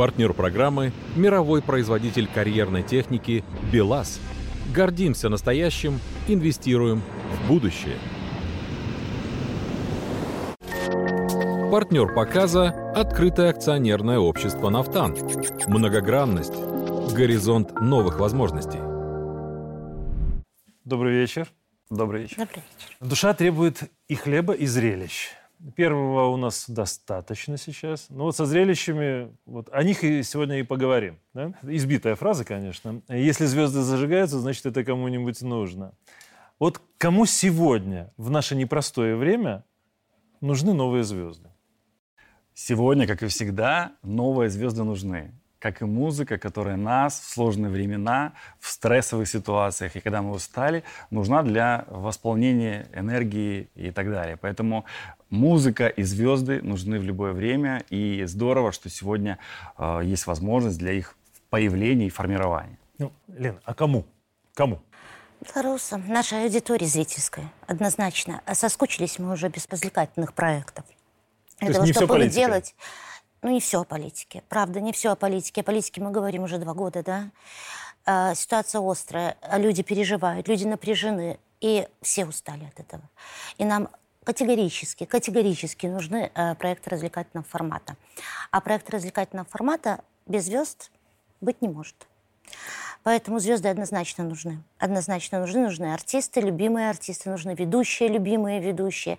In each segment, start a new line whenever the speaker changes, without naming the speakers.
Партнер программы – мировой производитель карьерной техники «БелАЗ». Гордимся настоящим, инвестируем в будущее. Партнер показа – открытое акционерное общество «Нафтан». Многогранность. Горизонт новых возможностей.
Добрый вечер.
Добрый вечер.
Добрый вечер.
Душа требует и хлеба, и зрелищ. Первого у нас достаточно сейчас. Но вот со зрелищами, вот о них и сегодня и поговорим. Да? Избитая фраза, конечно. Если звезды зажигаются, значит, это кому-нибудь нужно. Вот кому сегодня, в наше непростое время, нужны новые звезды?
Сегодня, как и всегда, новые звезды нужны. Как и музыка, которая нас в сложные времена, в стрессовых ситуациях и когда мы устали, нужна для восполнения энергии и так далее. Поэтому музыка и звезды нужны в любое время. И здорово, что сегодня э, есть возможность для их появления и формирования.
Ну, Лен, а кому? Кому?
Белорусам, нашей аудитории зрительской, однозначно. А Соскучились мы уже без развлекательных проектов.
То
Для того,
не
чтобы
политика?
делать... Ну, не все о политике. Правда, не все о политике. О политике мы говорим уже два года, да? А, ситуация острая, люди переживают, люди напряжены. И все устали от этого. И нам категорически, категорически нужны э, проекты развлекательного формата. А проекты развлекательного формата без звезд быть не может. Поэтому звезды однозначно нужны. Однозначно нужны. Нужны артисты, любимые артисты, нужны ведущие, любимые ведущие.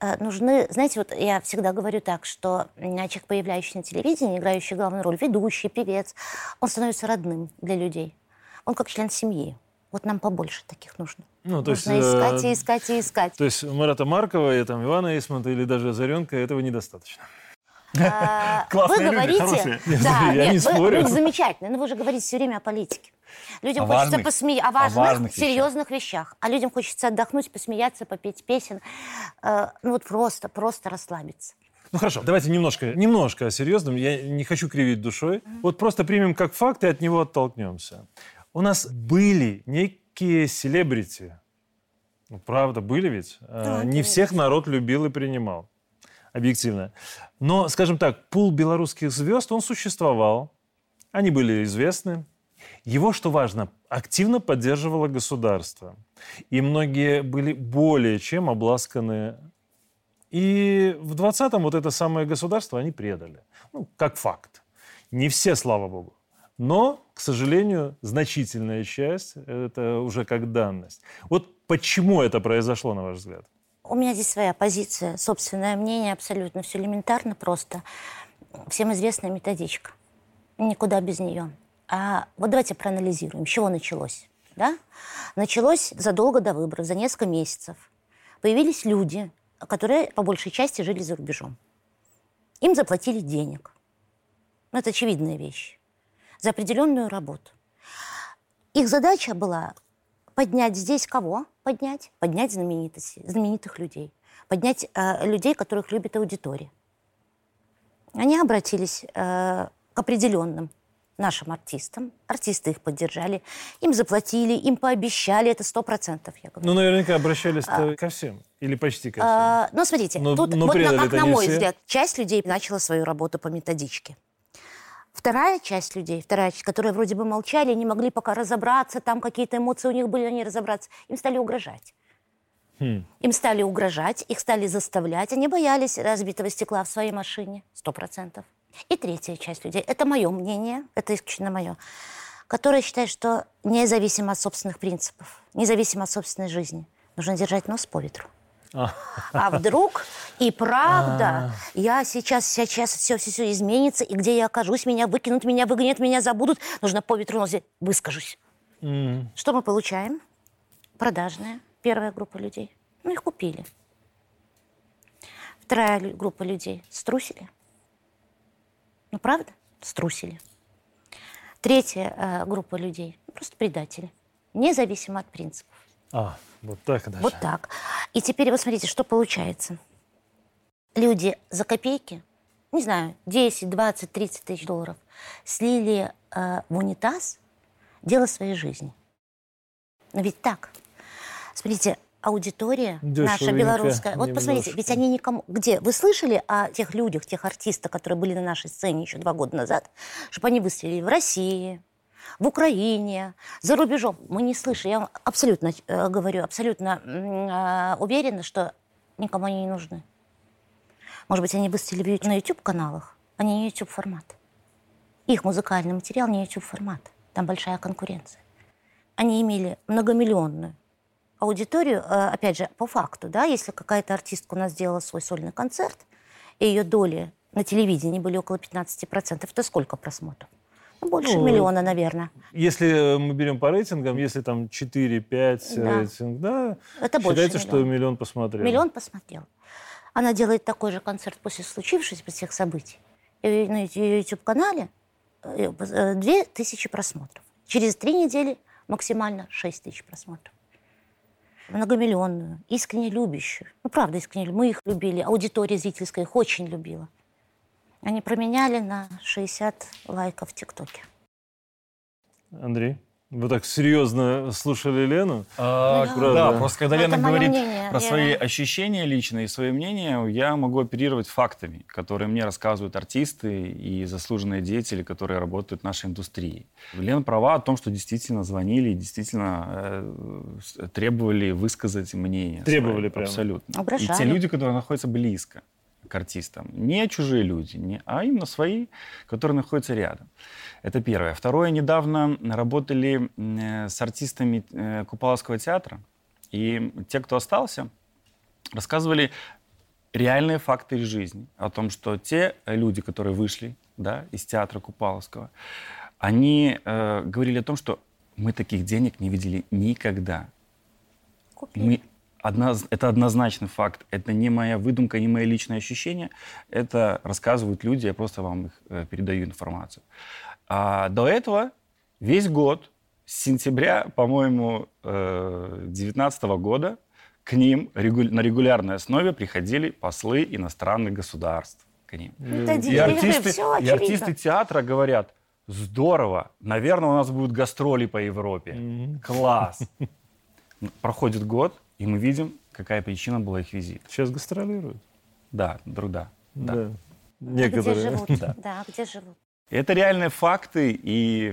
Э, Нужны, знаете, вот я всегда говорю так, что м, человек, появляющийся на телевидении, играющий главную роль, ведущий, певец, он становится родным для людей. Он как член семьи. Вот нам побольше таких нужно.
Ну, то есть,
нужно искать
э,
и искать и искать.
То есть Марата Маркова и там, Ивана Исмонта или даже Озаренка этого недостаточно.
А, вы говорите, да,
Я не
нет, вы- замечательно, но вы же говорите все время о политике. Людям
О
хочется
важных-
посмеяться о
о
важных,
вещах.
серьезных вещах, а людям хочется отдохнуть, посмеяться, попеть песен, Э, ну вот просто, просто расслабиться.
Ну хорошо, давайте немножко, немножко о серьезном. Я не хочу кривить душой. Вот просто примем как факт и от него оттолкнемся. У нас были некие селебрити. Ну, правда, были ведь. Э,
Да,
не всех народ любил и принимал. Объективно. Но, скажем так, пул белорусских звезд, он существовал. Они были известны. Его, что важно, активно поддерживало государство. И многие были более чем обласканы и в 20-м вот это самое государство они предали. Ну, как факт. Не все, слава богу. Но, к сожалению, значительная часть – это уже как данность. Вот почему это произошло, на ваш взгляд?
У меня здесь своя позиция, собственное мнение, абсолютно все элементарно просто. Всем известная методичка. Никуда без нее. А вот давайте проанализируем, с чего началось. Да? Началось задолго до выборов, за несколько месяцев. Появились люди, которые по большей части жили за рубежом. Им заплатили денег. Ну, Это очевидная вещь. За определенную работу. Их задача была поднять здесь кого? Поднять? Поднять знаменитости, знаменитых людей. Поднять э, людей, которых любит аудитория. Они обратились э, к определенным нашим артистам. Артисты их поддержали. Им заплатили, им пообещали. Это сто процентов, я говорю.
Ну, наверняка обращались ко всем. Или почти ко всем.
А, ну, смотрите,
Но-
тут
но
вот на, как на мой
все.
взгляд, часть людей начала свою работу по методичке. Вторая часть людей, вторая часть, которые вроде бы молчали, не могли пока разобраться, там какие-то эмоции у них были, они разобраться, им стали угрожать.
Хм.
Им стали угрожать, их стали заставлять. Они боялись разбитого стекла в своей машине, сто процентов. И третья часть людей, это мое мнение, это исключительно мое, которая считает, что независимо от собственных принципов, независимо от собственной жизни, нужно держать нос по ветру. А вдруг и правда я сейчас, сейчас все, все, все изменится, и где я окажусь, меня выкинут, меня выгонят, меня забудут, нужно по ветру взять. выскажусь. Что мы получаем? Продажная первая группа людей. Ну, их купили. Вторая группа людей струсили. Ну, правда? Струсили. Третья э, группа людей ну, просто предатели. Независимо от принципов.
А, вот так даже.
Вот так. И теперь вот смотрите, что получается. Люди за копейки, не знаю, 10, 20, 30 тысяч долларов, слили э, в унитаз дело своей жизни. Но ведь так. Смотрите, аудитория наша белорусская. Вот посмотрите, ведь они никому... Где? Вы слышали о тех людях, тех артистах, которые были на нашей сцене еще два года назад, чтобы они выстрелили в России, в Украине, за рубежом? Мы не слышали. Я вам абсолютно э, говорю, абсолютно э, уверена, что никому они не нужны. Может быть, они выстрелили в- на YouTube-каналах, а не YouTube-формат. Их музыкальный материал не YouTube-формат. Там большая конкуренция. Они имели многомиллионную аудиторию, э, опять же, по факту, да, если какая-то артистка у нас сделала свой сольный концерт, и ее доли на телевидении были около 15%, то сколько просмотров? Ну, больше
Ну,
миллиона, наверное.
Если мы берем по рейтингам, если там 4-5
Да.
рейтинг, да,
Это больше
считается, что
миллиона.
миллион посмотрел.
Миллион посмотрел. Она делает такой же концерт после случившихся всех событий. На ее YouTube-канале э, э, две тысячи просмотров. Через три недели максимально 6 тысяч просмотров. Многомиллионную, искренне любящую. Ну, правда, искренне. Мы их любили. Аудитория зрительская их очень любила. Они променяли на 60 лайков в ТикТоке.
Андрей, вы так серьезно слушали Лену?
А,
Да.
Да, просто когда Лена
это моё
говорит
мнение,
про
я-
свои ощущения личные, свое мнение, я могу оперировать фактами, которые мне рассказывают артисты и заслуженные деятели, которые работают в нашей индустрии. Лена права о том, что действительно звонили и действительно э, требовали высказать мнение.
Требовали
свое.
прямо.
Абсолютно. И
Угрожали.
те люди, которые находятся близко к артистам. Не чужие люди, не, а именно свои, которые находятся рядом. Это первое. Второе. Недавно работали э, с артистами э, Купаловского театра. И те, кто остался, рассказывали реальные факты из жизни. О том, что те люди, которые вышли да, из театра Купаловского, они э, говорили о том, что мы таких денег не видели никогда.
Купили.
Мы одноз- это однозначный факт. Это не моя выдумка, не мои личные ощущения. Это рассказывают люди, я просто вам их э, передаю информацию. А до этого весь год, с сентября, по-моему, 2019 года, к ним регу- на регулярной основе приходили послы иностранных государств. К ним.
Это
И артисты, и артисты театра говорят, здорово, наверное, у нас будут гастроли по Европе. Класс. Проходит год, и мы видим, какая причина была их визита.
Сейчас гастролируют.
Да, друг, да. да.
Где
Некоторые.
живут?
Да.
Да, где живут?
Это реальные факты, и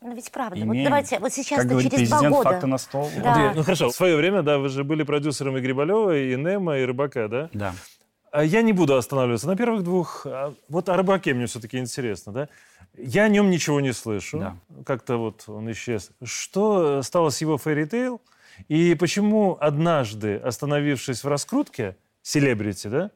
Ну ведь правда. Вот
имеем,
давайте, вот сейчас
как говорит
через два
президент,
года.
факты на стол.
Да.
Андрей, ну хорошо, в свое время, да, вы же были продюсером и Грибалева, и Нема, и Рыбака, да?
Да.
А Я не буду останавливаться на первых двух. А Вот о Рыбаке мне все-таки интересно, да? Я о нем ничего не слышу.
Да.
Как-то вот он исчез. Что стало с его фэри-тейл? И почему однажды, остановившись в раскрутке, селебрити, да,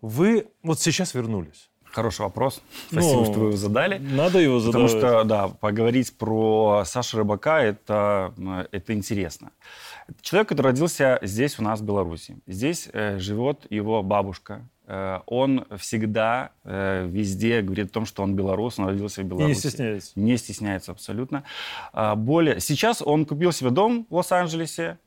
вы вот сейчас вернулись?
Хороший вопрос. Спасибо,
Ну,
что вы его задали.
Надо его
Потому
задавать.
что, да, поговорить про Сашу Рыбака это, м, это интересно. Человек, который родился здесь, у нас, в Беларуси. Здесь э, живет его бабушка. Э, он всегда э, везде говорит о том, что он белорус, он родился в Беларуси.
не стесняется.
Не стесняется абсолютно. А, более... Сейчас он купил себе дом в Лос-Анджелесе.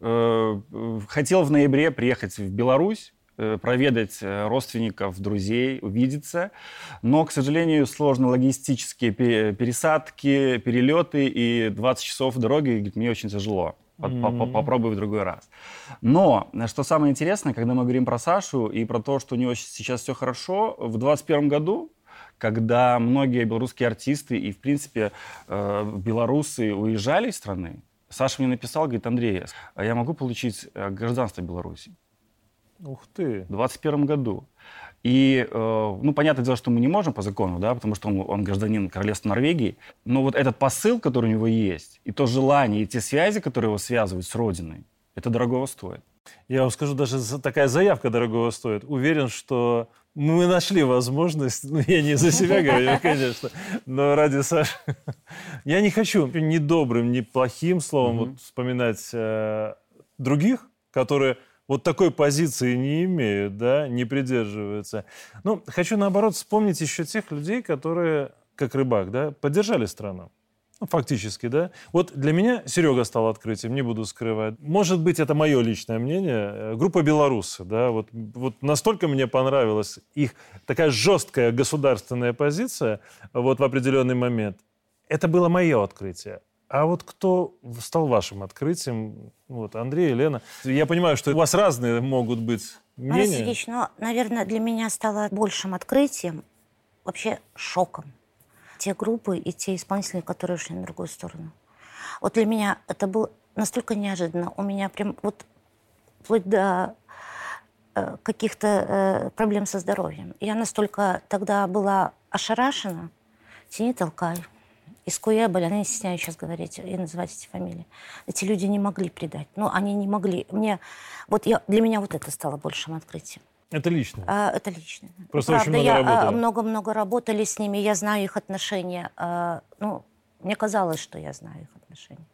Э, хотел в ноябре приехать в Беларусь, проведать родственников, друзей, увидеться. Но, к сожалению, сложные логистические пе- пересадки, перелеты и 20 часов дороги, говорит, мне очень тяжело. По- по- по- Попробую в другой раз. Но, э, что самое интересное, когда мы говорим про Сашу и про то, что у него сейчас все хорошо, в 2021 году когда многие белорусские артисты и, в принципе, э, белорусы уезжали из страны, Саша мне написал, говорит, Андрей, я могу получить э, гражданство Беларуси
Ух ты.
в 2021 году. И, э, ну, понятное дело, что мы не можем по закону, да, потому что он, он гражданин Королевства Норвегии. Но вот этот посыл, который у него есть, и то желание, и те связи, которые его связывают с родиной, это дорогого стоит.
Я вам скажу, даже такая заявка дорогого стоит. Уверен, что мы нашли возможность, ну, я не за себя говорю, конечно, но ради Саши. Я не хочу ни добрым, ни плохим словом вот вспоминать э, других, которые вот такой позиции не имеют, да, не придерживаются. Ну, хочу, наоборот, вспомнить еще тех людей, которые, как рыбак, да, поддержали страну. Ну, фактически, да. Вот для меня Серега стал открытием, не буду скрывать. Может быть, это мое личное мнение. Группа «Белорусы», да, вот, вот настолько мне понравилась их такая жесткая государственная позиция вот в определенный момент. Это было мое открытие. А вот кто стал вашим открытием? Вот, Андрей, Елена. Я понимаю, что у вас разные могут быть мнения.
Марат Сергеевич, ну, наверное, для меня стало большим открытием, вообще шоком. Те группы и те исполнители, которые ушли на другую сторону. Вот для меня это было настолько неожиданно. У меня прям вот вплоть до э, каких-то э, проблем со здоровьем. Я настолько тогда была ошарашена. Тяни, толкай. Из Куэболя, я не стесняюсь сейчас говорить и называть эти фамилии. Эти люди не могли предать. Ну, они не могли. Мне, вот я, для меня вот это стало большим открытием.
Это лично?
А, это лично.
Просто
Правда,
очень много
я а,
работали.
много-много работали с ними, я знаю их отношения. А, ну, мне казалось, что я знаю их отношения.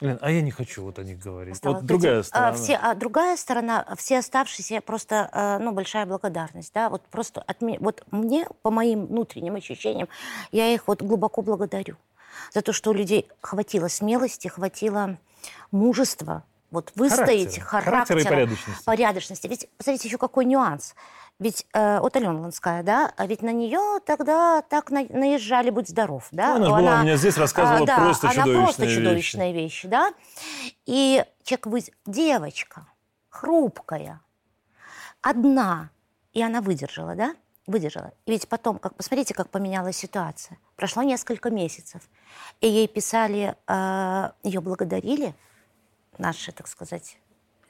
Лен, а я не хочу вот о них говорить.
Осталось
вот другая
быть,
сторона.
А, все, а другая сторона, все оставшиеся, просто, а, ну, большая благодарность, да, вот просто от меня, вот мне, по моим внутренним ощущениям, я их вот глубоко благодарю за то, что у людей хватило смелости, хватило мужества, вот выстоять,
Характера.
характера,
Характера и порядочности.
порядочности. Ведь, посмотрите, еще какой нюанс. Ведь э, вот Алена Ланская, да, а ведь на нее тогда так на- наезжали, будь здоров, да.
Ну, она ж была у меня здесь, рассказывала
а, да,
просто
она
чудовищные
просто
вещи.
чудовищные вещи, да. И человек, вы, девочка, хрупкая, одна, и она выдержала, да, выдержала. И ведь потом, как посмотрите, как поменялась ситуация. Прошло несколько месяцев, и ей писали, э, ее благодарили наши, так сказать,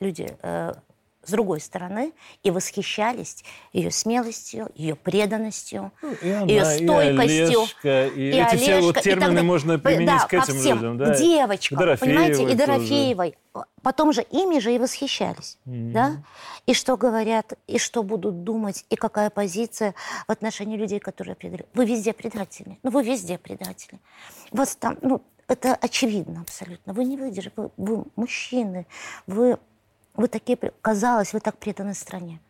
люди э, с другой стороны и восхищались ее смелостью, ее преданностью,
И она,
ее
и
стойкостью.
Олежка, и эти все вот
Олежка, и
термины
так
можно применить
да,
к этим
всем.
людям, да.
Девочкам,
Дорофеевой
понимаете, и
тоже.
Дорофеевой. Потом же ими же и восхищались, да? И что говорят, и что будут думать, и какая позиция в отношении людей, которые предали. Вы везде предатели. Ну, вы везде предатели. Вас там, ну, это очевидно абсолютно. Вы не выдержите. Вы, вы мужчины. Вы, вы такие, казалось, вы так преданы стране.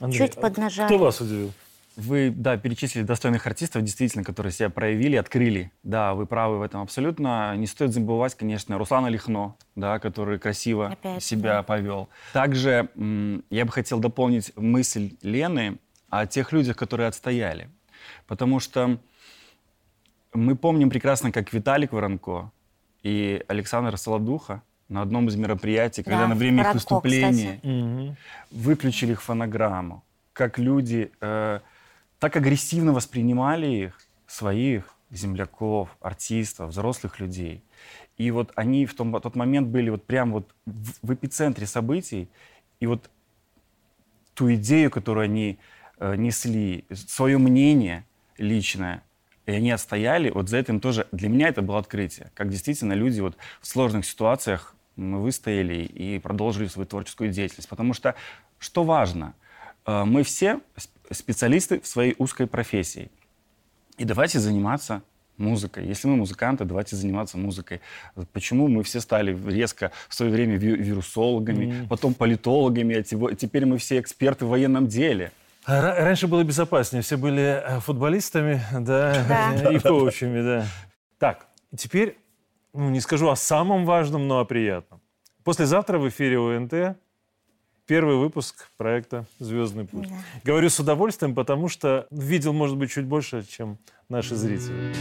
Андрей,
чуть
а
поднажали.
Кто вас удивил?
Вы, да, перечислили достойных артистов, действительно, которые себя проявили, открыли. Да, вы правы в этом абсолютно. Не стоит забывать, конечно, Руслана Лихно, да, который красиво
Опять,
себя
да.
повел. Также м, я бы хотел дополнить мысль Лены о тех людях, которые отстояли. Потому что мы помним прекрасно, как Виталик Воронко и Александр Солодуха на одном из мероприятий, когда
Да,
на время их выступления
Мгм.
выключили их фонограмму, как люди э, так агрессивно воспринимали их, своих земляков, артистов, взрослых людей. И вот они в том, тот момент были вот прям вот в, в эпицентре событий, и вот ту идею, которую они э, несли, свое мнение личное, и они отстояли, вот за этим тоже, для меня это было открытие, как действительно люди вот в сложных ситуациях выстояли и продолжили свою творческую деятельность. Потому что, что важно, э, мы все сп- специалисты в своей узкой профессии. И давайте заниматься музыкой. Если мы музыканты, давайте заниматься музыкой. Почему мы все стали резко в свое время ви- вирусологами, потом политологами, а теперь мы все эксперты в военном деле?
А ра- Раньше было безопаснее. Все были э, футболистами, да,
Да.
и коучами, да. Так, теперь, ну, не скажу о самом важном, но о приятном. Послезавтра в эфире ОНТ первый выпуск проекта «Звездный путь».
Да.
Говорю с удовольствием, потому что видел, может быть, чуть больше, чем наши зрители.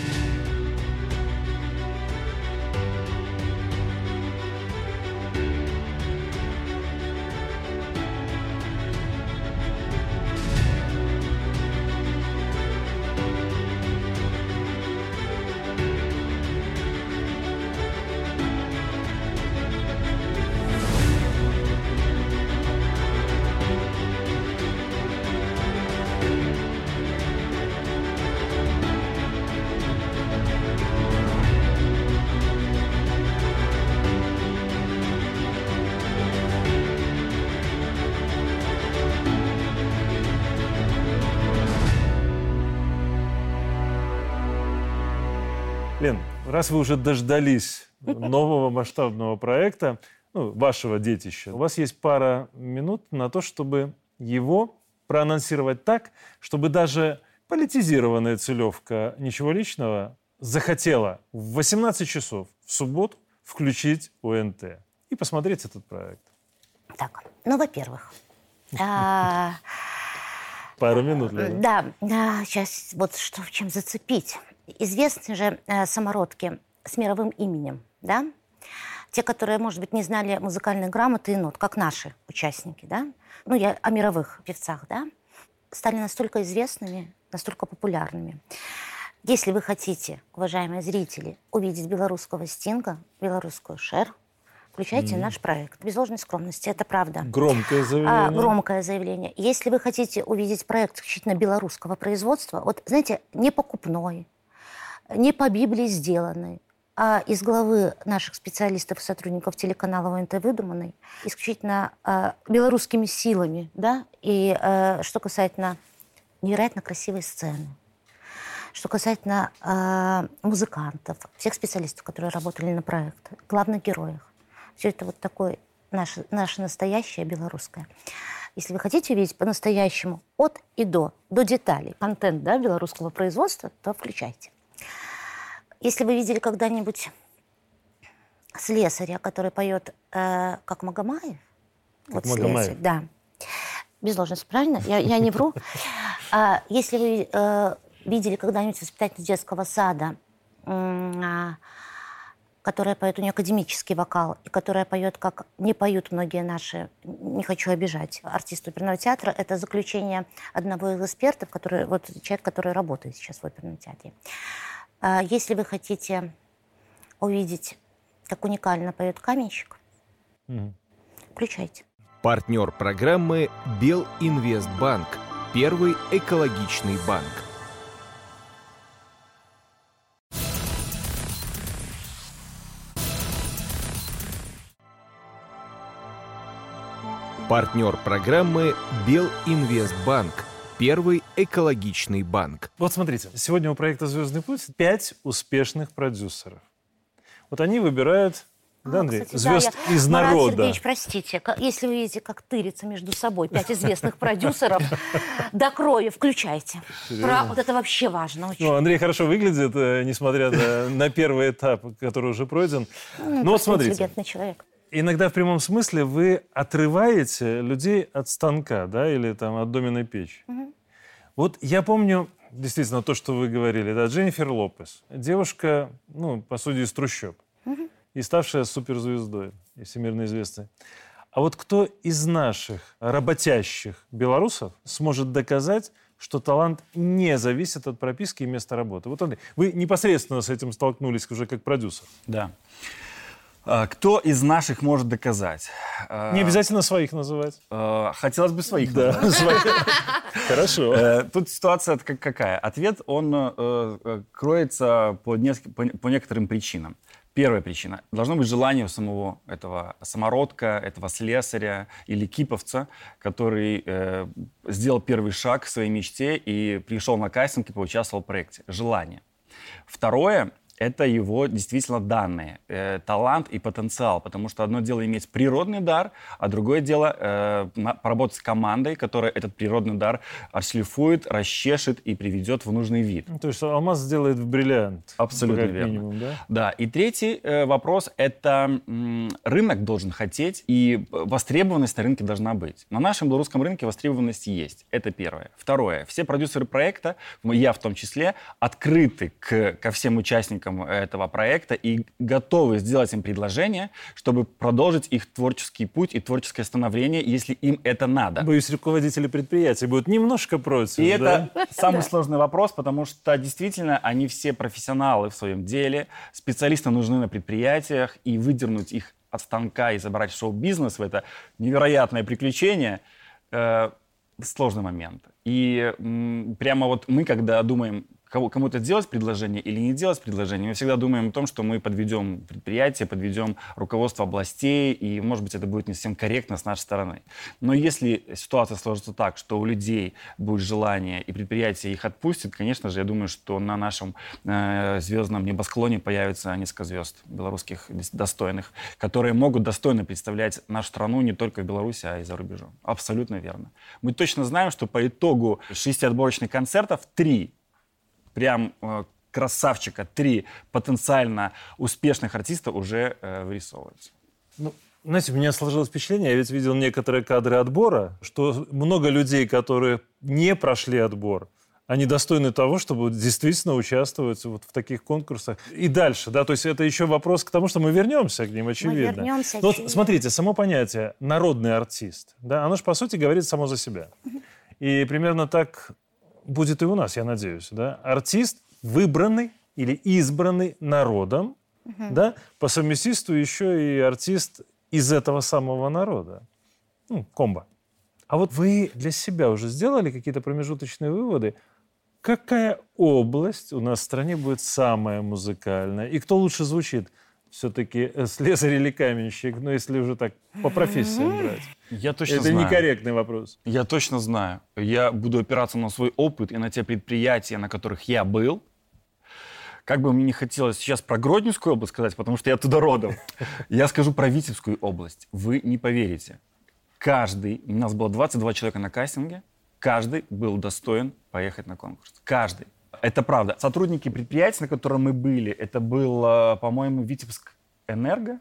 Раз вы уже дождались нового масштабного проекта, ну, вашего детища, у вас есть пара минут на то, чтобы его проанонсировать так, чтобы даже политизированная целевка «Ничего личного» захотела в 18 часов в субботу включить ОНТ и посмотреть этот проект.
Так, ну, во-первых, а,
Пару минут, Лена.
Да, да, сейчас вот что в чем зацепить. Известны же э, самородки с мировым именем, да, те, которые, может быть, не знали музыкальной грамоты и нот, как наши участники, да, ну, я о мировых певцах, да, стали настолько известными, настолько популярными. Если вы хотите, уважаемые зрители, увидеть белорусского стинга, белорусскую шер, включайте mm-hmm. наш проект. Без ложной скромности, это правда.
Громкое а, заявление.
А, громкое заявление. Если вы хотите увидеть проект исключительно белорусского производства, вот, знаете, не покупной, не по Библии сделанный, а из главы наших специалистов и сотрудников телеканала ОНТ выдуманной, исключительно э, белорусскими силами, да, и э, что касательно невероятно красивой сцены, что касательно э, музыкантов, всех специалистов, которые работали на проекте, главных героев, все это вот такое наше, наше настоящее белорусское. Если вы хотите увидеть по-настоящему от и до, до деталей, контент да, белорусского производства, то включайте. Если вы видели когда-нибудь слесаря, который поет э, как Магомаев,
как вот Магомаев. слесарь,
да, без ложности, правильно? Я, я не вру. А, если вы э, видели когда-нибудь воспитатель детского сада, э, которая поет, у нее академический вокал, и которая поет, как не поют многие наши, не хочу обижать, артисты оперного театра, это заключение одного из экспертов, который, вот человек, который работает сейчас в оперном театре. А если вы хотите увидеть, как уникально поет каменщик, угу. включайте.
Партнер программы Белинвестбанк. Первый экологичный банк. Партнер программы Белинвестбанк Первый экологичный банк.
Вот смотрите, сегодня у проекта «Звездный путь» пять успешных продюсеров. Вот они выбирают да, Андрей?
Кстати,
Звезд
да, я...
из
Марат
народа.
Сергеевич, простите, если вы видите, как тырятся между собой пять известных продюсеров, до крови включайте. Про... Вот это вообще важно очень.
Ну, Андрей хорошо выглядит, э, несмотря на, на первый этап, который уже пройден.
Ну, ну вот смотрите. человек
иногда в прямом смысле вы отрываете людей от станка, да, или там от доменной печи. Угу. Вот я помню, действительно, то, что вы говорили, да, Дженнифер Лопес. Девушка, ну, по сути, из трущоб. Угу. И ставшая суперзвездой, и всемирно известной. А вот кто из наших работящих белорусов сможет доказать, что талант не зависит от прописки и места работы? Вот, Андрей, вы непосредственно с этим столкнулись уже как продюсер.
Да. А, кто из наших может доказать?
А, Не обязательно своих называть.
А, хотелось бы своих
да, Хорошо.
Э, тут ситуация какая? Ответ, он э, э, кроется по некоторым причинам. Первая причина. Должно быть желание у самого этого самородка, этого слесаря или киповца, который э, сделал первый шаг к своей мечте и пришел на кастинг и поучаствовал в проекте. Желание. Второе это его действительно данные, э, талант и потенциал. Потому что одно дело иметь природный дар, а другое дело э, поработать с командой, которая этот природный дар отшлифует, расчешет и приведет в нужный вид.
Ну, то есть алмаз сделает в бриллиант.
Абсолютно верно. Минимум, да? да. И третий э, вопрос – это м, рынок должен хотеть, и востребованность на рынке должна быть. На нашем белорусском рынке востребованность есть. Это первое. Второе. Все продюсеры проекта, я в том числе, открыты к, ко всем участникам участникам этого проекта и готовы сделать им предложение, чтобы продолжить их творческий путь и творческое становление, если им это надо.
Боюсь, руководители предприятий будут немножко против.
И да? это самый сложный вопрос, потому что действительно они все профессионалы в своем деле, специалисты нужны на предприятиях, и выдернуть их от станка и забрать в шоу-бизнес в это невероятное приключение э, сложный момент. И м, прямо вот мы, когда думаем, кому-то делать предложение или не делать предложение, мы всегда думаем о том, что мы подведем предприятие, подведем руководство областей, и, может быть, это будет не совсем корректно с нашей стороны. Но если ситуация сложится так, что у людей будет желание, и предприятие их отпустит, конечно же, я думаю, что на нашем э, звездном небосклоне появится несколько звезд белорусских достойных, которые могут достойно представлять нашу страну не только в Беларуси, а и за рубежом. Абсолютно верно. Мы точно знаем, что по итогу шести отборочных концертов три прям э, красавчика, три потенциально успешных артиста уже э, вырисовываются.
Ну, знаете, у меня сложилось впечатление, я ведь видел некоторые кадры отбора, что много людей, которые не прошли отбор, они достойны того, чтобы действительно участвовать вот в таких конкурсах. И дальше, да, то есть это еще вопрос к тому, что мы вернемся к ним, очевидно.
Мы вернемся.
Но вот смотрите, само понятие «народный артист», да, оно же, по сути, говорит само за себя. И примерно так будет и у нас, я надеюсь, да. Артист, выбранный или избранный народом, угу. да, по совместительству еще и артист из этого самого народа. Ну, комбо. А вот вы для себя уже сделали какие-то промежуточные выводы? Какая область у нас в стране будет самая музыкальная? И кто лучше звучит? Все-таки э, слесарь или каменщик? Ну, если уже так по профессиям брать.
Я точно
Это
знаю.
некорректный вопрос.
Я точно знаю. Я буду опираться на свой опыт и на те предприятия, на которых я был. Как бы мне не хотелось сейчас про Гродненскую область сказать, потому что я туда родом. Я скажу про Витебскую область. Вы не поверите. Каждый, у нас было 22 человека на кастинге, каждый был достоин поехать на конкурс. Каждый. Это правда. Сотрудники предприятия, на котором мы были, это был, по-моему, Витебск Энерго.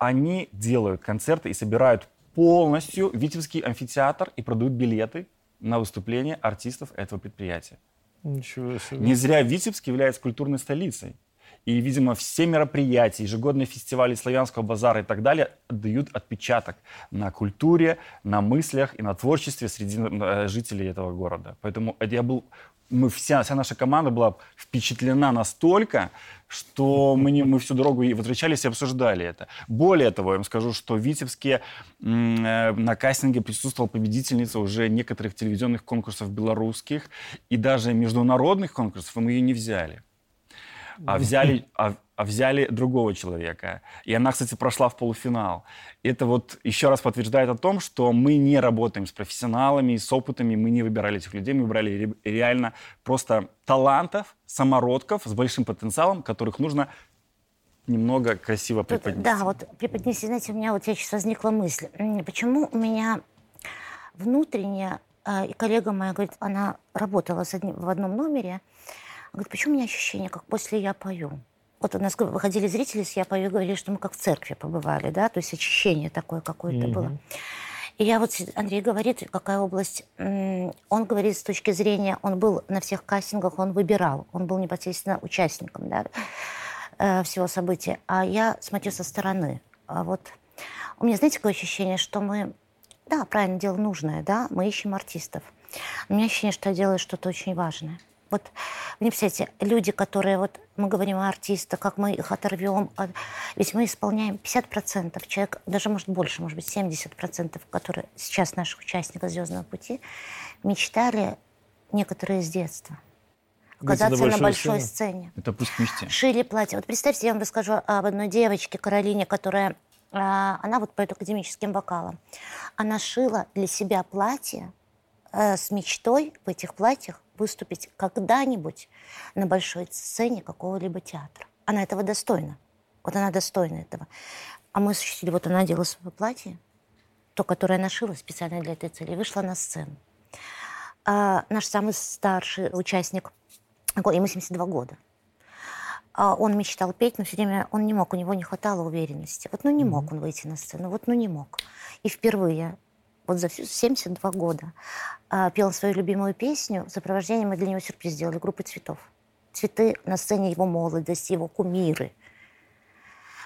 Они делают концерты и собирают полностью Витебский амфитеатр и продают билеты на выступления артистов этого предприятия.
Ничего себе.
Не зря Витебск является культурной столицей. И, видимо, все мероприятия, ежегодные фестивали славянского базара и так далее дают отпечаток на культуре, на мыслях и на творчестве среди э, жителей этого города. Поэтому я был мы вся, вся наша команда была впечатлена настолько, что мы, не, мы всю дорогу и возвращались и обсуждали это. Более того, я вам скажу, что в Витебске э, на кастинге присутствовала победительница уже некоторых телевизионных конкурсов белорусских и даже международных конкурсов, и мы ее не взяли а взяли, а, а взяли другого человека. И она, кстати, прошла в полуфинал. Это вот еще раз подтверждает о том, что мы не работаем с профессионалами, с опытами, мы не выбирали этих людей, мы выбрали реально просто талантов, самородков с большим потенциалом, которых нужно немного красиво преподнести.
Да, вот преподнести, знаете, у меня вот сейчас возникла мысль, почему у меня внутренне, э, и коллега моя говорит, она работала в одном номере, Говорит, почему у меня ощущение, как после я пою? Вот у нас выходили зрители с «Я пою» говорили, что мы как в церкви побывали, да, то есть очищение такое какое-то mm-hmm. было. И я вот, Андрей говорит, какая область, он говорит с точки зрения, он был на всех кастингах, он выбирал, он был непосредственно участником, да, э, всего события. А я смотрю со стороны. А вот у меня, знаете, такое ощущение, что мы, да, правильно, дело нужное, да, мы ищем артистов. У меня ощущение, что я делаю что-то очень важное. Вот, не представляете, люди, которые, вот мы говорим о артистах, как мы их оторвем, от... ведь мы исполняем 50%, человек, даже может больше, может быть 70%, которые сейчас наших участников «Звездного пути», мечтали некоторые с детства оказаться на большой, на большой сцене. сцене.
Это пусть мечте.
Шили платье. Вот представьте, я вам расскажу об одной девочке, Каролине, которая, а, она вот поет академическим вокалом. Она шила для себя платье э, с мечтой в этих платьях выступить когда-нибудь на большой сцене какого-либо театра. Она этого достойна. Вот она достойна этого. А мы осуществили, вот она надела свое платье, то, которое она шила специально для этой цели, вышла на сцену. А наш самый старший участник, ему 72 года, а он мечтал петь, но все время он не мог, у него не хватало уверенности. Вот ну не мог он выйти на сцену, вот ну не мог. И впервые вот за всю 72 года, а, пел свою любимую песню. В сопровождении мы для него сюрприз сделали группы цветов. Цветы на сцене его молодости, его кумиры.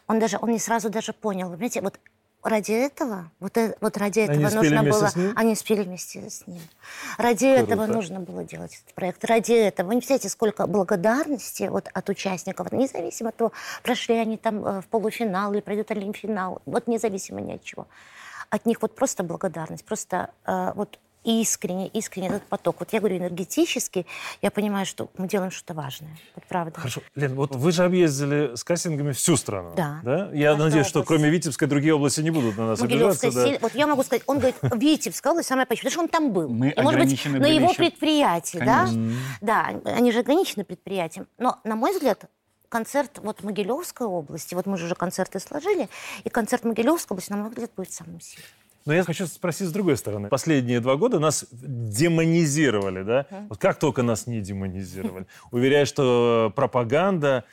Он даже, он не сразу даже понял. Вы понимаете, вот ради этого, вот, э, вот ради этого
они
нужно было... Они спели вместе с ним. Ради Круто. этого нужно было делать этот проект. Ради этого. Вы не представляете, сколько благодарности вот от участников, независимо от того, прошли они там э, в полуфинал или пройдут финал, вот независимо ни от чего от них вот просто благодарность, просто э, вот искренне, искренне этот поток. Вот я говорю энергетически, я понимаю, что мы делаем что-то важное. Вот правда.
Хорошо. Лен, вот вы же объездили с кастингами всю страну.
Да.
да? Я
Каждая
надеюсь, что кроме Витебска другие области не будут на нас обижаться.
силь- Вот я могу сказать, он говорит, Витебская область самая почему, потому что он там был.
Мы
И, может быть,
ограничены
на его
еще.
предприятии, да?
Конечно.
Да, они же ограничены предприятием. Но, на мой взгляд, концерт вот Могилевской области, вот мы же уже концерты сложили, и концерт Могилевской области, на мой взгляд, будет самым сильным.
Но я хочу спросить с другой стороны. Последние два года нас демонизировали, да? Вот как только нас не демонизировали. Уверяю, что пропаганда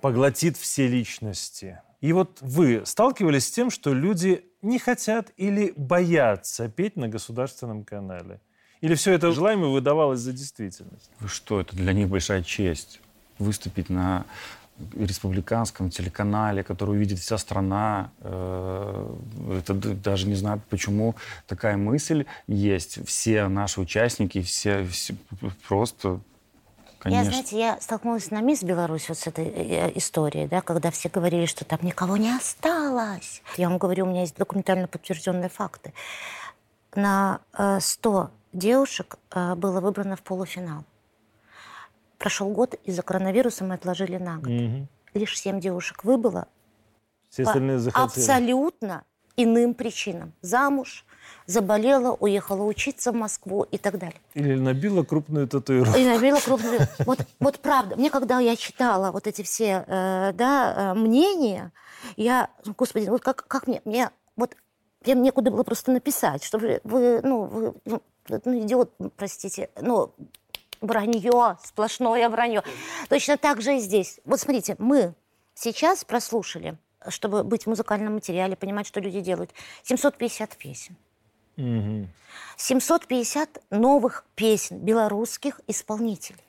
поглотит все личности. И вот вы сталкивались с тем, что люди не хотят или боятся петь на государственном канале? Или все это желаемое выдавалось за действительность?
Вы что, это для них большая честь. Выступить на республиканском телеканале, который увидит вся страна. Э, это даже не знаю, почему такая мысль есть. Все наши участники, все, все просто Конечно.
Я, знаете, я столкнулась на Мисс Беларусь вот с этой э, историей, да, когда все говорили, что там никого не осталось. Я вам говорю, у меня есть документально подтвержденные факты. На 100 э, девушек было выбрано в полуфинал. Прошел год, из-за коронавируса мы отложили на год. Угу. Лишь семь девушек выбыло.
Все остальные захотели.
Абсолютно иным причинам. Замуж, заболела, уехала учиться в Москву и так далее.
Или набила крупную татуировку.
И набила крупную. Вот, вот правда. Мне когда я читала вот эти все э, да, э, мнения, я, господи, вот как, как мне, мне вот мне некуда было просто написать, что вы, вы ну, вы, ну, ну, идиот, простите, но вранье, сплошное вранье. Точно так же и здесь. Вот смотрите, мы сейчас прослушали, чтобы быть в музыкальном материале, понимать, что люди делают, 750 песен. Угу. 750 новых песен белорусских исполнителей.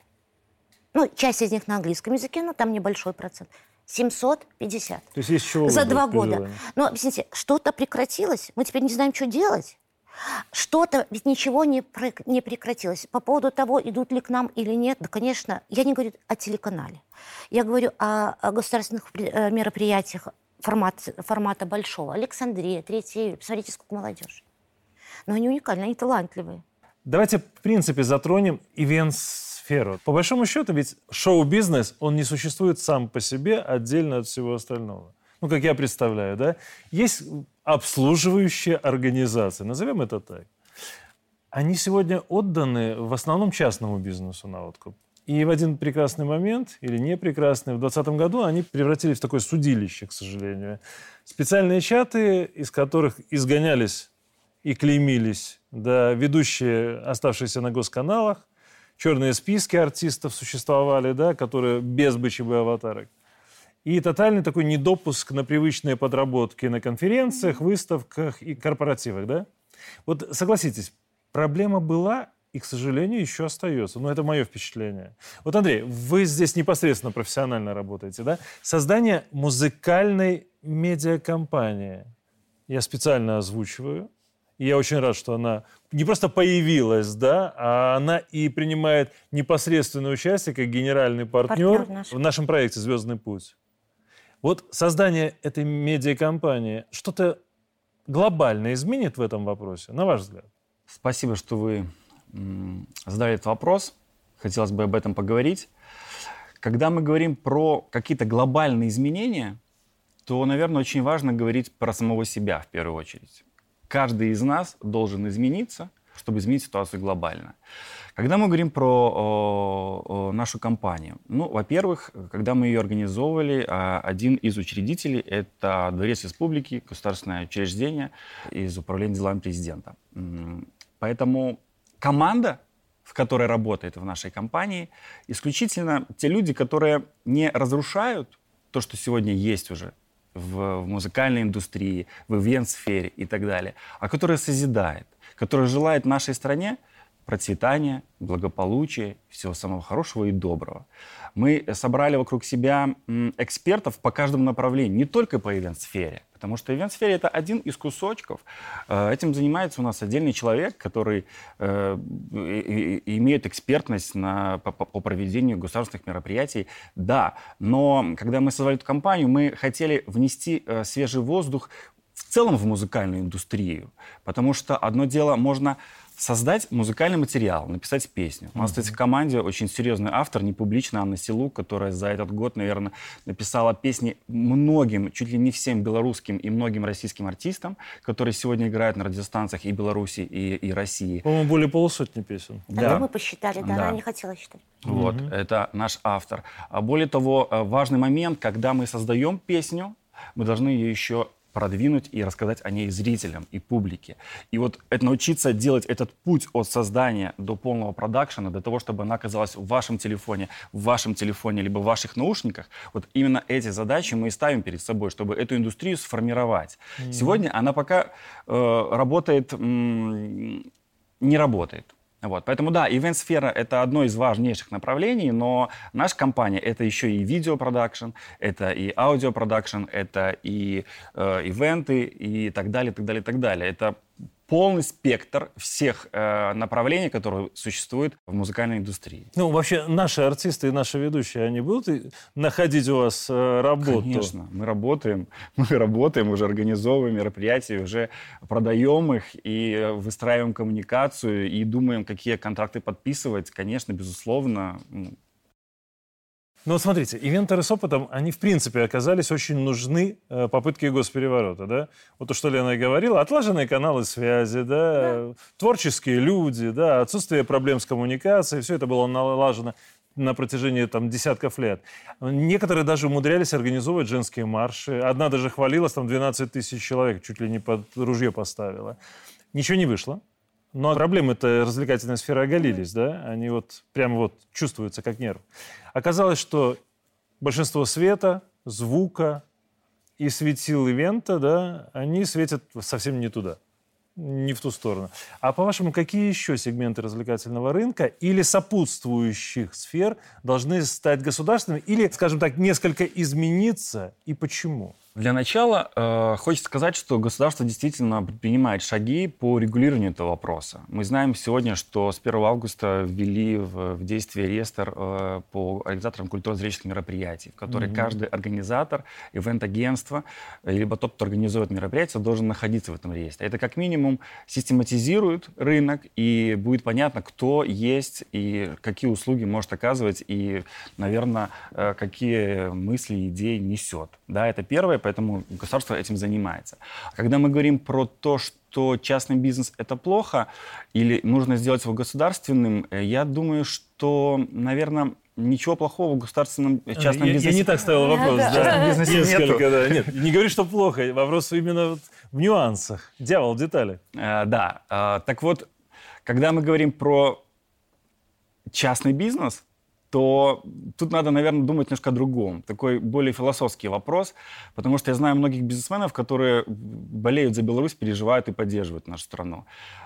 Ну, часть из них на английском языке, но там небольшой процент. 750.
То есть есть чего
За два года. Но, объясните, что-то прекратилось, мы теперь не знаем, что делать. Что-то, ведь ничего не, не прекратилось. По поводу того, идут ли к нам или нет, да, конечно, я не говорю о телеканале. Я говорю о, о государственных э, мероприятиях формат, формата большого. Александрия, Третья, посмотрите, сколько молодежи. Но они уникальны, они талантливые.
Давайте, в принципе, затронем ивент-сферу. По большому счету, ведь шоу-бизнес, он не существует сам по себе отдельно от всего остального. Ну, как я представляю, да? Есть обслуживающие организации, назовем это так. Они сегодня отданы в основном частному бизнесу на откуп. И в один прекрасный момент, или не прекрасный, в 2020 году они превратились в такое судилище, к сожалению. Специальные чаты, из которых изгонялись и клеймились да, ведущие, оставшиеся на госканалах, черные списки артистов существовали, да, которые без БЧБ аватарок и тотальный такой недопуск на привычные подработки на конференциях, выставках и корпоративах, да? Вот согласитесь, проблема была и, к сожалению, еще остается. Но это мое впечатление. Вот, Андрей, вы здесь непосредственно профессионально работаете, да? Создание музыкальной медиакомпании. Я специально озвучиваю. И я очень рад, что она не просто появилась, да, а она и принимает непосредственное участие как генеральный партнер, партнер в нашем проекте «Звездный путь». Вот создание этой медиакомпании что-то глобально изменит в этом вопросе, на ваш взгляд?
Спасибо, что вы задали этот вопрос. Хотелось бы об этом поговорить. Когда мы говорим про какие-то глобальные изменения, то, наверное, очень важно говорить про самого себя в первую очередь. Каждый из нас должен измениться, чтобы изменить ситуацию глобально. Когда мы говорим про нашу компанию, ну, во-первых, когда мы ее организовывали, а, один из учредителей – это Дворец Республики, государственное учреждение из Управления делами президента. Поэтому команда, в которой работает в нашей компании, исключительно те люди, которые не разрушают то, что сегодня есть уже в, в музыкальной индустрии, в ивент-сфере и так далее, а которые созидает, которые желает нашей стране процветания, благополучия, всего самого хорошего и доброго. Мы собрали вокруг себя экспертов по каждому направлению, не только по ивент-сфере, потому что ивент-сфере это один из кусочков. Э, этим занимается у нас отдельный человек, который э, имеет экспертность на, по, по проведению государственных мероприятий. Да, но когда мы создали эту компанию, мы хотели внести э, свежий воздух целом в музыкальную индустрию, потому что одно дело можно создать музыкальный материал, написать песню. У нас, кстати, в команде очень серьезный автор, не публично, Анна Силу, которая за этот год, наверное, написала песни многим, чуть ли не всем белорусским и многим российским артистам, которые сегодня играют на радиостанциях и Беларуси, и, и России.
По-моему, более полусотни песен.
Да. да. Мы посчитали, да, да, она не хотела считать.
Вот, угу. это наш автор. А более того, э, важный момент, когда мы создаем песню, мы должны ее еще продвинуть и рассказать о ней зрителям и публике. И вот это научиться делать этот путь от создания до полного продакшена, до того, чтобы она оказалась в вашем телефоне, в вашем телефоне, либо в ваших наушниках, вот именно эти задачи мы и ставим перед собой, чтобы эту индустрию сформировать. Mm-hmm. Сегодня она пока э, работает, м- не работает. Вот, поэтому да, ивент-сфера — это одно из важнейших направлений, но наша компания — это еще и видеопродакшн, это и аудиопродакшн, это и э, ивенты и так далее, так далее, так далее. Это полный спектр всех э, направлений, которые существуют в музыкальной индустрии.
Ну, вообще, наши артисты и наши ведущие, они будут находить у вас э, работу?
Конечно, мы работаем, мы работаем, уже организовываем мероприятия, уже продаем их и выстраиваем коммуникацию и думаем, какие контракты подписывать. Конечно, безусловно,
ну вот смотрите, ивентеры с опытом, они в принципе оказались очень нужны э, попытке госпереворота, да? Вот то, что Лена и говорила, отлаженные каналы связи, да, да. творческие люди, да, отсутствие проблем с коммуникацией, все это было налажено на протяжении там, десятков лет. Некоторые даже умудрялись организовывать женские марши. Одна даже хвалилась, там 12 тысяч человек чуть ли не под ружье поставила. Ничего не вышло. Но проблемы-то развлекательной сферы оголились, да? Они вот прямо вот чувствуются как нерв. Оказалось, что большинство света, звука и светил ивента, да, они светят совсем не туда не в ту сторону. А по-вашему, какие еще сегменты развлекательного рынка или сопутствующих сфер должны стать государственными или, скажем так, несколько измениться и почему?
Для начала э, хочется сказать, что государство действительно предпринимает шаги по регулированию этого вопроса. Мы знаем сегодня, что с 1 августа ввели в, в действие реестр э, по организаторам культурно-зрительских мероприятий, в который mm-hmm. каждый организатор, ивент-агентство, э, либо тот, кто организует мероприятие, должен находиться в этом реестре. Это как минимум систематизирует рынок, и будет понятно, кто есть и какие услуги может оказывать, и, наверное, э, какие мысли, идеи несет. Да, это первое поэтому государство этим занимается. А когда мы говорим про то, что частный бизнес это плохо или нужно сделать его государственным, э, я думаю, что, наверное, ничего плохого в государственном э, частном
я,
бизнесе.
Я не так ставил вопрос. Да, да. Несколько, да. Нет, не говори, что плохо. Вопрос именно в нюансах. Дьявол в детали.
А, да. А, так вот, когда мы говорим про частный бизнес, то тут надо, наверное, думать немножко о другом. Такой более философский вопрос, потому что я знаю многих бизнесменов, которые болеют за Беларусь, переживают и поддерживают нашу страну.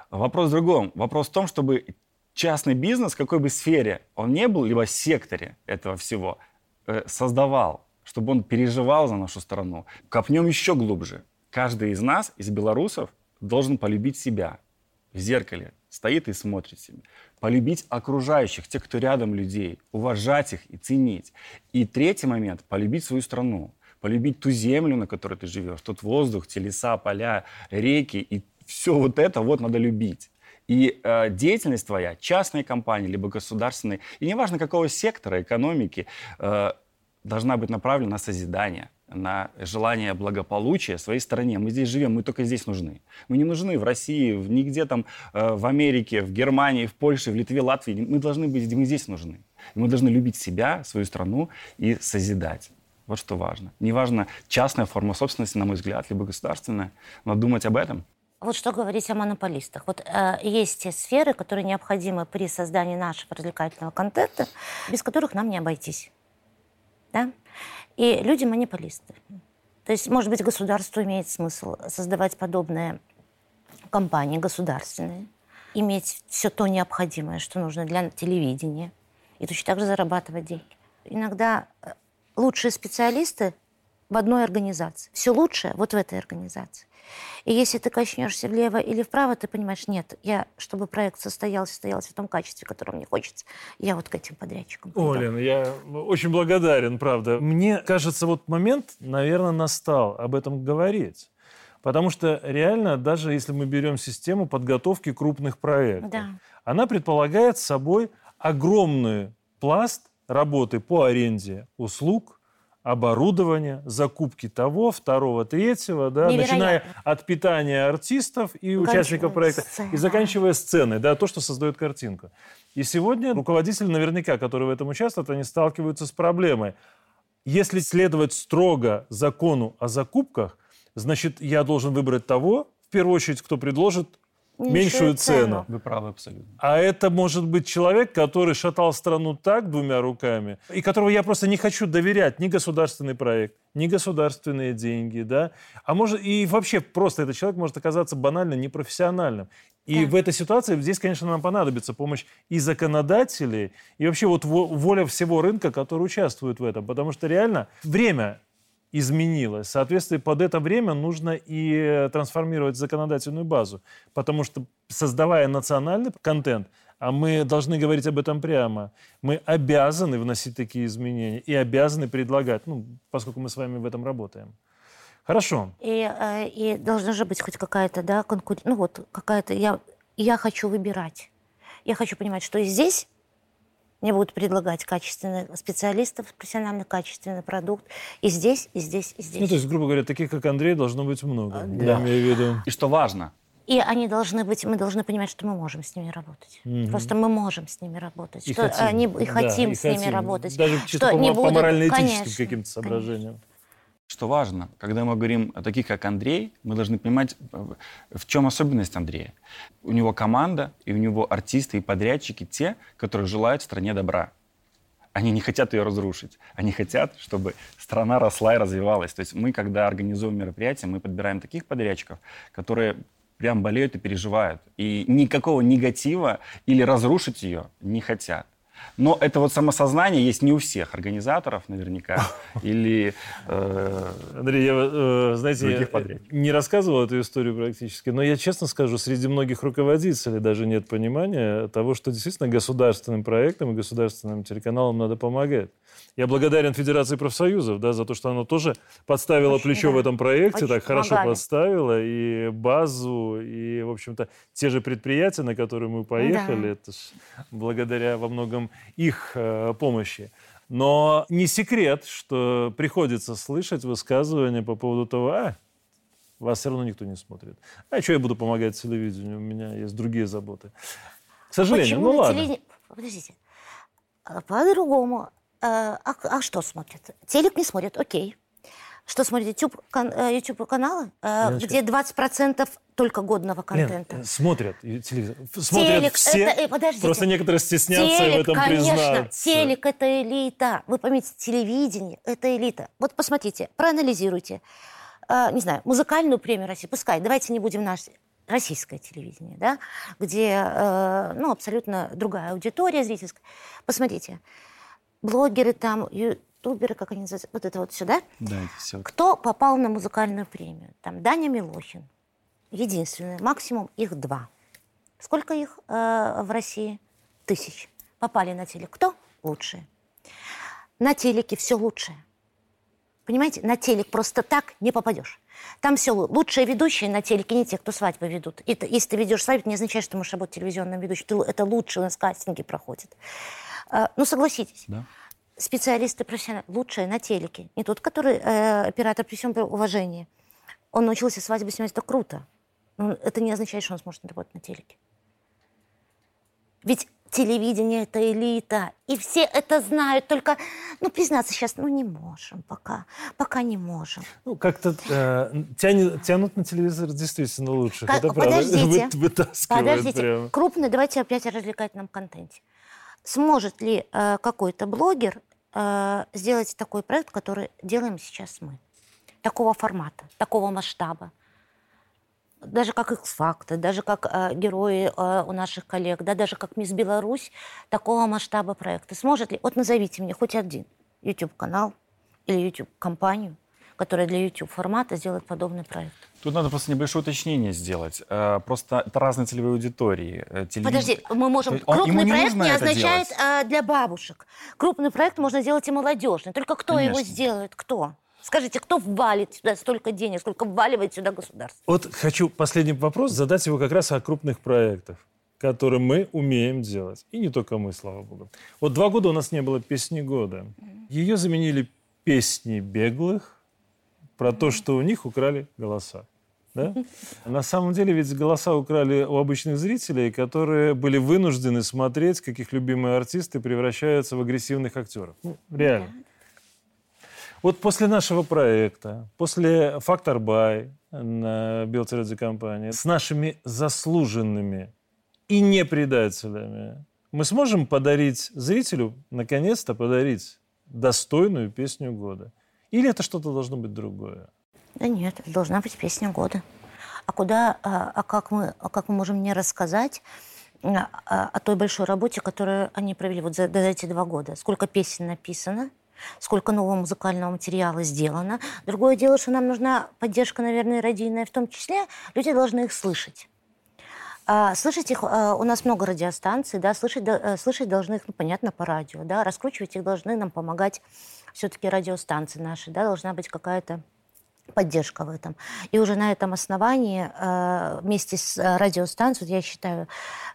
Вопрос в другом. Вопрос в том, чтобы частный бизнес, в какой бы сфере он не был, либо секторе этого всего, э, создавал, чтобы он переживал за нашу страну. Копнем еще глубже. Каждый из нас, из белорусов, должен полюбить себя в зеркале, стоит и смотрит себе. Полюбить окружающих, тех, кто рядом людей, уважать их и ценить. И третий момент – полюбить свою страну, полюбить ту землю, на которой ты живешь, тот воздух, те леса, поля, реки. И все вот это вот надо любить. И э, деятельность твоя, частной компании, либо государственной, и неважно какого сектора экономики, э, должна быть направлена на созидание – на желание благополучия своей стране. Мы здесь живем, мы только здесь нужны. Мы не нужны в России, в, нигде там, э, в Америке, в Германии, в Польше, в Литве, Латвии. Мы должны быть, мы здесь нужны. мы должны любить себя, свою страну и созидать. Вот что важно. Неважно, частная форма собственности, на мой взгляд, либо государственная. Надо думать об этом.
Вот что говорить о монополистах. Вот э, есть те сферы, которые необходимы при создании нашего развлекательного контента, без которых нам не обойтись. Да? И люди монополисты. То есть, может быть, государству имеет смысл создавать подобные компании государственные, иметь все то необходимое, что нужно для телевидения, и точно так же зарабатывать деньги. Иногда э, лучшие специалисты в одной организации. Все лучшее вот в этой организации. И если ты качнешься влево или вправо, ты понимаешь, нет, я, чтобы проект состоялся, состоялся в том качестве, которое мне хочется, я вот к этим подрядчикам.
Олен, я очень благодарен, правда. Мне кажется, вот момент, наверное, настал об этом говорить. Потому что реально, даже если мы берем систему подготовки крупных проектов, да. она предполагает собой огромный пласт работы по аренде услуг, оборудования, закупки того, второго, третьего, да, начиная от питания артистов и участников проекта сцена. и заканчивая сценой, да, то, что создает картинку. И сегодня руководители наверняка, которые в этом участвуют, они сталкиваются с проблемой. Если следовать строго закону о закупках, значит, я должен выбрать того, в первую очередь, кто предложит меньшую цену. цену.
Вы правы абсолютно.
А это может быть человек, который шатал страну так двумя руками, и которого я просто не хочу доверять ни государственный проект, ни государственные деньги, да, а может и вообще просто этот человек может оказаться банально непрофессиональным. И
Да.
в этой ситуации здесь, конечно, нам понадобится помощь и законодателей, и вообще вот во- воля всего рынка, который участвует в этом. Потому что реально время изменилось. Соответственно, под это время нужно и трансформировать законодательную базу. Потому что, создавая национальный контент, а мы должны говорить об этом прямо, мы обязаны вносить такие изменения и обязаны предлагать, ну, поскольку мы с вами в этом работаем. Хорошо.
И, э, и должна же быть хоть какая-то, да, конкуренция. Ну вот, какая-то... Я, я хочу выбирать. Я хочу понимать, что здесь мне будут предлагать качественных специалистов, профессионально качественный продукт. И здесь, и здесь, и здесь.
Ну, то есть, грубо говоря, таких, как Андрей, должно быть много.
Да.
Я имею в виду.
И что важно,
И они должны быть, мы должны понимать, что мы можем с ними работать. Просто мы можем с ними работать.
И
что
хотим.
они, и
Да,
хотим
и
с ними
хотим.
работать.
Даже чисто
что
по,
не
по
будут-
морально-этическим
конечно,
каким-то соображениям.
Что важно, когда мы говорим о таких, как Андрей, мы должны понимать, э, в чем особенность Андрея. У него команда, и у него артисты и подрядчики те, которые желают стране добра. Они не хотят ее разрушить. Они хотят, чтобы страна росла и развивалась. То есть мы, когда организуем мероприятие, мы подбираем таких подрядчиков, которые прям болеют и переживают. И никакого негатива или разрушить ее не хотят. Но это вот самосознание есть не у всех организаторов наверняка. Или э,
Андрей, я, э, знаете, я не рассказывал эту историю практически, но я честно скажу, среди многих руководителей даже нет понимания того, что действительно государственным проектам и государственным телеканалам надо помогать. Я благодарен Федерации профсоюзов да, за то, что она тоже подставила
Очень,
плечо в
да.
этом проекте,
Очень
так хорошо
помогали.
подставила, и базу, и, в общем-то, те же предприятия, на которые мы поехали,
Да.
это ж благодаря во многом их э, помощи. Но не секрет, что приходится слышать высказывания по поводу того, а, вас все равно никто не смотрит. А что я буду помогать телевидению, у меня есть другие заботы. К сожалению,
Почему
ну ладно.
телевидении- Подождите. А По-другому. Э, А, а что смотрят? Телек не смотрят, окей. Что смотрят? YouTube, кан- э, YouTube каналы, э,
Леночка.
где 20% только годного
Лен,
контента.
э, смотрят телевизор. Смотрят
Телек,
все.
это, э, подождите.
Просто некоторые стеснятся в
Телек,
этом
конечно,
признаться.
телек это элита. Вы поймите, телевидение это элита. Вот посмотрите, проанализируйте. Э, не знаю, музыкальную премию России, пускай, давайте не будем наш российское телевидение, да, где, э, ну, абсолютно другая аудитория зрительская. Посмотрите, блогеры там, ютуберы, как они называются, вот это вот сюда.
да, это все.
Кто попал на музыкальную премию? Там Даня Милохин. Единственный. Максимум их два. Сколько их э, в России? Тысяч. Попали на телек. Кто? Лучшие. На телеке все лучшее. Понимаете, на телек просто так не попадешь. Там все лучшие ведущие на телеке не те, кто свадьбы ведут. И если ты ведешь свадьбу, не означает, что ты можешь работать телевизионным ведущим. Ты- это лучше у нас кастинги проходят. Э, ну, согласитесь
Да.
специалисты профессионалы, лучшие на телеке. Не тот, который э, оператор при всем уважении. Он научился свадьбы снимать, это круто. Но это не означает, что он сможет работать на телеке. Ведь телевидение – это элита, и все это знают, только, ну, признаться сейчас, ну, не можем пока, пока не можем.
Ну, как-то э, тянет- тянут на телевизор действительно лучше.
Ка-
Это правда.
подождите.
Вытаскивают
Подождите,
прямо.
крупный, давайте опять о развлекательном контенте. Сможет ли э, какой-то блогер э, сделать такой проект, который делаем сейчас мы? Такого формата, такого масштаба. Даже как X-Factor, даже как э, герои э, у наших коллег, да, даже как Мисс Беларусь, такого масштаба проекта. Сможет ли? Вот назовите мне хоть один YouTube-канал или YouTube-компанию, которая для YouTube-формата сделает подобный проект.
Тут надо просто небольшое уточнение сделать. Э, Просто это разные целевые аудитории. Э, телевид-
Подожди, мы можем...
Он-
крупный
не
проект не означает
делать?
а, для бабушек. Крупный проект можно сделать и молодежный. Только кто его
Конечно.
сделает? Кто? Скажите, кто ввалит сюда столько денег, сколько вваливает сюда государство?
Вот хочу последний вопрос задать его как раз о крупных проектах, которые мы умеем делать. И не только мы, слава богу. Вот два года у нас не было песни года. Ее заменили песни беглых про то, что у них украли голоса. Да? На самом деле ведь голоса украли у обычных зрителей, которые были вынуждены смотреть, как их любимые артисты превращаются в агрессивных актеров. Ну, реально. Вот после нашего проекта, после «Фактор Бай» на биотелерадиокомпании, с нашими заслуженными и не предателями, мы сможем подарить зрителю, наконец-то подарить достойную песню года? Или это что-то должно быть другое?
Да нет, это должна быть песня года. А куда, а, а как мы, а как мы можем не рассказать а, о той большой работе, которую они провели вот за, за эти два года? Сколько песен написано, сколько нового музыкального материала сделано. Другое дело, что нам нужна поддержка, наверное, радийная в том числе. Люди должны их слышать. А, слышать их, а, у нас много радиостанций, да, слышать, а, слышать должны их, ну, понятно, по радио, да, раскручивать их должны нам помогать все-таки радиостанции наши, да, должна быть какая-то поддержка в этом. И уже на этом основании вместе с радиостанцией, я считаю,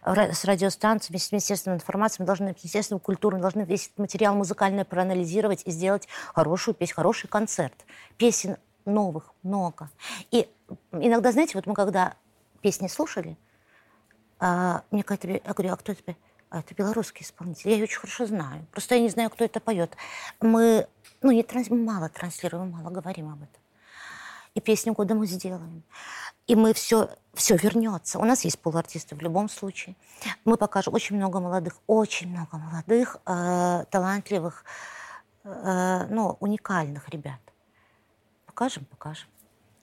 с радиостанцией, с Министерством информации, мы должны, Министерством культуры, мы должны весь этот материал музыкальный проанализировать и сделать хорошую песню, хороший концерт. Песен новых много. И иногда, знаете, вот мы когда песни слушали, а, мне какая-то... Я говорю, а кто это? А это белорусский исполнитель. Я ее очень хорошо знаю. Просто я не знаю, кто это поет. Мы, ну, не транс... мало транслируем, мало говорим об этом. И песню года мы сделаем. И мы все, все вернется. У нас есть полуартисты в любом случае. Мы покажем очень много молодых, очень много молодых, э, талантливых, э, ну, уникальных ребят. Покажем, покажем.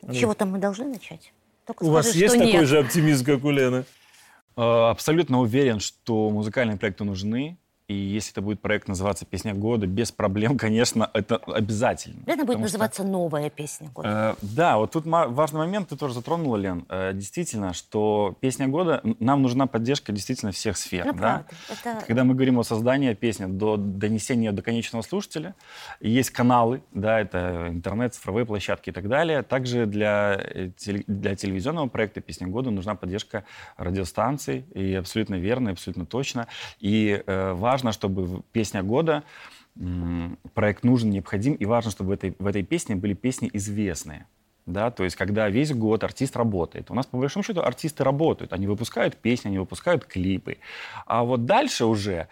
С чего-то мы должны начать.
Только у скажи, вас есть такой нет. же оптимизм, как у Лены?
Э, абсолютно уверен, что музыкальные проекты нужны. И если это будет проект называться «Песня года», без проблем, конечно, это обязательно.
Это будет называться что, «Новая песня года».
Э, да, вот тут важный момент, ты тоже затронула, Лен. Э, действительно, что «Песня года», нам нужна поддержка действительно всех сфер. Ну, да? Это... Когда мы говорим о создании песни, до донесения до конечного слушателя, есть каналы, да, это интернет, цифровые площадки и так далее. Также для, э, для телевизионного проекта «Песня года» нужна поддержка радиостанций, и абсолютно верно, и абсолютно точно. И э, важно, чтобы песня года, проект нужен, необходим, и важно, чтобы в этой, в этой песне были песни известные. Да, то есть, когда весь год артист работает. У нас, по большому счету, артисты работают. Они выпускают песни, они выпускают клипы. А вот дальше уже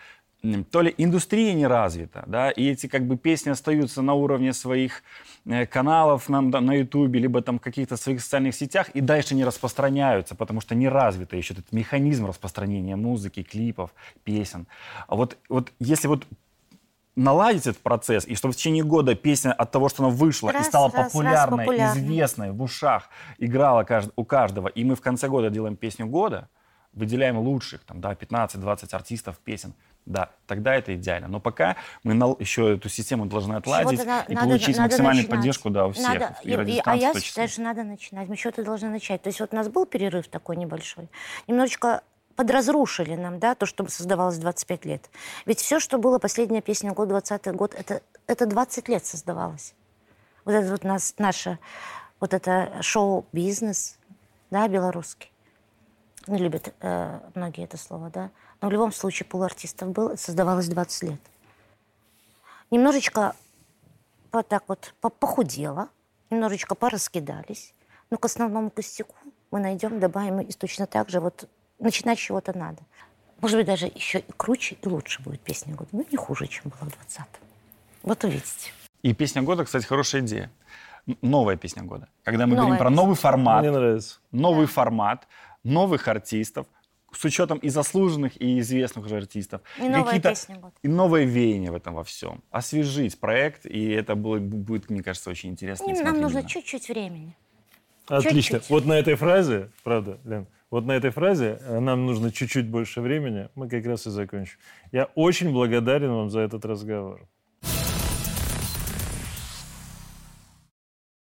то ли индустрия не развита, да, и эти как бы песни остаются на уровне своих э, каналов на, на YouTube, либо там каких-то своих социальных сетях, и дальше не распространяются, потому что не развита еще этот механизм распространения музыки, клипов, песен. А вот, вот если вот наладить этот процесс, и чтобы в течение года песня от того, что она вышла раз, и стала раз, популярной, раз популярной, известной, в ушах, играла у каждого, и мы в конце года делаем песню года, выделяем лучших, там, да, 15-20 артистов песен, да, тогда это идеально. Но пока мы на, еще эту систему должны отладить и надо, получить надо максимальную начинать. поддержку да, у всех. Надо,
и, и, а я считаю, что надо начинать. Мы что-то должны начать. То есть вот у нас был перерыв такой небольшой. Немножечко подразрушили нам, да, то, что создавалось 25 лет. Ведь все, что было последняя песня год, 20 год, это, это 20 лет создавалось. Вот это вот нас, наше, вот это шоу-бизнес, да, белорусский. Не любят э, многие это слово, да. Но в любом случае пул артистов был, создавалось 20 лет. Немножечко вот так вот похудело, немножечко пораскидались. Но к основному костяку мы найдем, добавим и точно так же вот начинать с чего-то надо. Может быть, даже еще и круче, и лучше будет песня года. Ну, не хуже, чем была в 20-м. Вот увидите.
И песня года, кстати, хорошая идея. Новая песня года. Когда мы новая говорим про новый формат. Мне нравится. Новый да. формат, новых артистов, с учетом и заслуженных, и известных уже артистов.
И новая песня будет.
И новое веяние в этом во всем. Освежить проект, и это будет, будет мне кажется, очень интересно.
И нам нужно чуть-чуть времени.
Отлично. Чуть-чуть. Вот на этой фразе, правда, Лен, вот на этой фразе э, нам нужно чуть-чуть больше времени, мы как раз и закончим. Я очень благодарен вам за этот разговор.